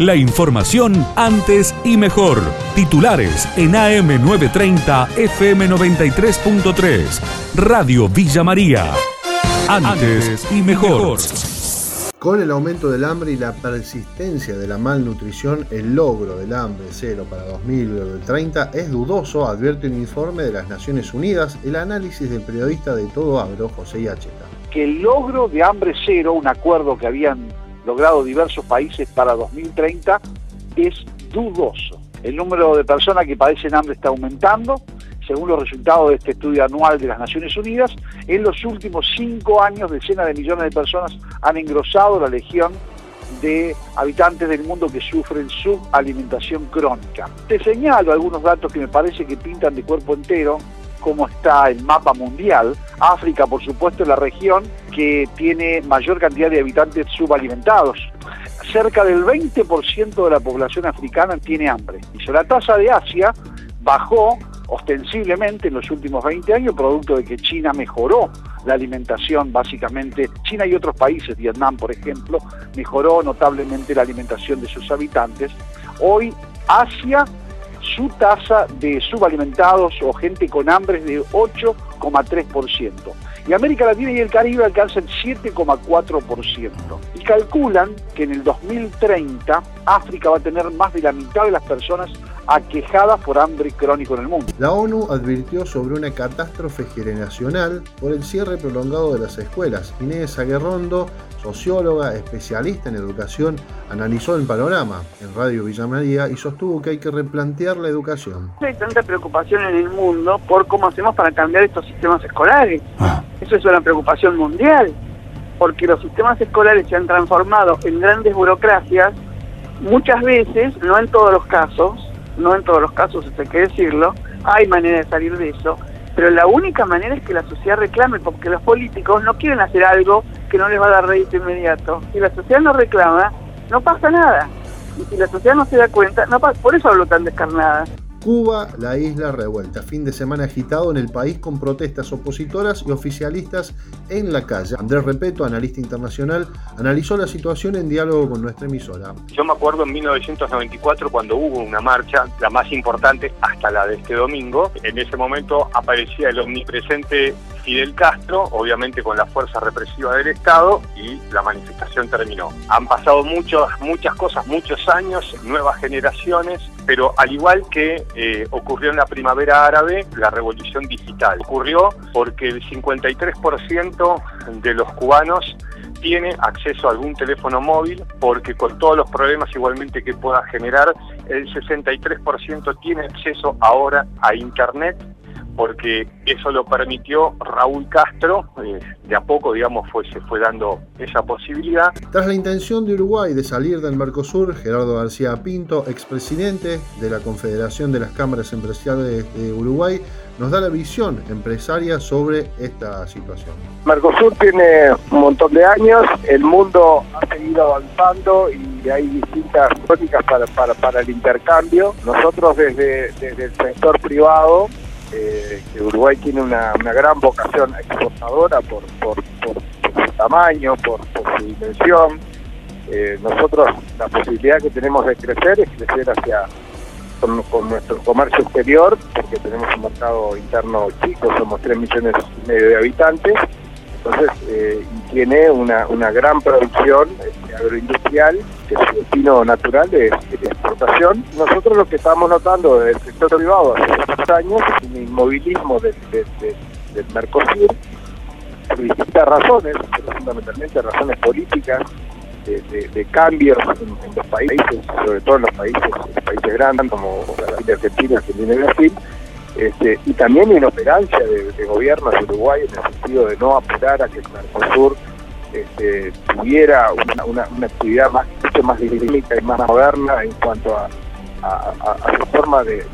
La información antes y mejor. Titulares en AM930 FM93.3. Radio Villa María. Antes y mejor. Con el aumento del hambre y la persistencia de la malnutrición, el logro del hambre cero para 2030 es dudoso, advierte un informe de las Naciones Unidas, el análisis del periodista de Todo Agro, José Yacheta. Que el logro de hambre cero, un acuerdo que habían logrado diversos países para 2030, es dudoso. El número de personas que padecen hambre está aumentando, según los resultados de este estudio anual de las Naciones Unidas, en los últimos cinco años decenas de millones de personas han engrosado la legión de habitantes del mundo que sufren subalimentación crónica. Te señalo algunos datos que me parece que pintan de cuerpo entero cómo está el mapa mundial. África, por supuesto, es la región que tiene mayor cantidad de habitantes subalimentados. Cerca del 20% de la población africana tiene hambre. Y la tasa de Asia bajó ostensiblemente en los últimos 20 años, producto de que China mejoró la alimentación básicamente, China y otros países, Vietnam por ejemplo, mejoró notablemente la alimentación de sus habitantes. Hoy Asia, su tasa de subalimentados o gente con hambre es de 8,3% y América Latina y el Caribe alcanzan 7,4%. Y calculan que en el 2030 África va a tener más de la mitad de las personas aquejadas por hambre crónico en el mundo. La ONU advirtió sobre una catástrofe generacional por el cierre prolongado de las escuelas. Inés Aguerrondo, socióloga, especialista en educación, analizó el panorama en Radio Villa María y sostuvo que hay que replantear la educación. Hay tanta preocupación en el mundo por cómo hacemos para cambiar estos sistemas escolares. Ah. Eso es una preocupación mundial, porque los sistemas escolares se han transformado en grandes burocracias, muchas veces, no en todos los casos, no en todos los casos, hay que decirlo, hay manera de salir de eso, pero la única manera es que la sociedad reclame, porque los políticos no quieren hacer algo que no les va a dar rédito inmediato. Si la sociedad no reclama, no pasa nada. Y si la sociedad no se da cuenta, no pasa, por eso hablo tan descarnada. Cuba, la isla revuelta. Fin de semana agitado en el país con protestas opositoras y oficialistas en la calle. Andrés Repeto, analista internacional, analizó la situación en diálogo con nuestra emisora. Yo me acuerdo en 1994 cuando hubo una marcha, la más importante hasta la de este domingo. En ese momento aparecía el omnipresente Fidel Castro, obviamente con la fuerza represiva del Estado, y la manifestación terminó. Han pasado muchos, muchas cosas, muchos años, nuevas generaciones, pero al igual que eh, ocurrió en la primavera árabe, la revolución digital ocurrió porque el 53% de los cubanos tiene acceso a algún teléfono móvil, porque con todos los problemas igualmente que pueda generar, el 63% tiene acceso ahora a Internet porque eso lo permitió Raúl Castro, eh, de a poco, digamos, fue, se fue dando esa posibilidad. Tras la intención de Uruguay de salir del Mercosur, Gerardo García Pinto, expresidente de la Confederación de las Cámaras Empresariales de Uruguay, nos da la visión empresaria sobre esta situación. Mercosur tiene un montón de años, el mundo ha seguido avanzando y hay distintas políticas para, para, para el intercambio. Nosotros desde, desde el sector privado que Uruguay tiene una, gran vocación exportadora por, su tamaño, por, su dimensión. Eh, nosotros la posibilidad que tenemos de crecer es crecer hacia con, nuestro comercio exterior, porque tenemos un mercado interno chico, somos 3 millones y medio de habitantes, entonces eh, tiene una, una gran producción este, agroindustrial que destino natural es, exportación. Nosotros lo que estamos notando desde el sector privado hace muchos años es un inmovilismo del, Mercosur por distintas razones, pero fundamentalmente razones políticas, de, cambios en, los países, sobre todo en los países, países grandes como la Argentina, que viene Brasil, este, y también inoperancia de, de gobiernos de Uruguay en el sentido de no apurar a que el Mercosur este, tuviera una, actividad más, mucho más dinámica y más moderna en cuanto a, su forma de,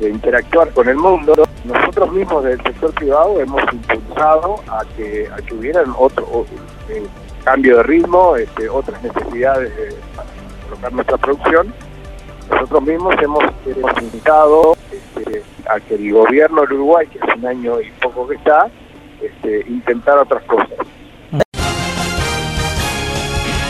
interactuar con el mundo. Nosotros mismos del sector privado hemos impulsado a que, a que hubieran otro eh, cambio de ritmo, este, otras necesidades de, para colocar nuestra producción. Nosotros mismos hemos, invitado este, a que el gobierno del Uruguay, que hace un año y poco que está, este, intentar otras cosas.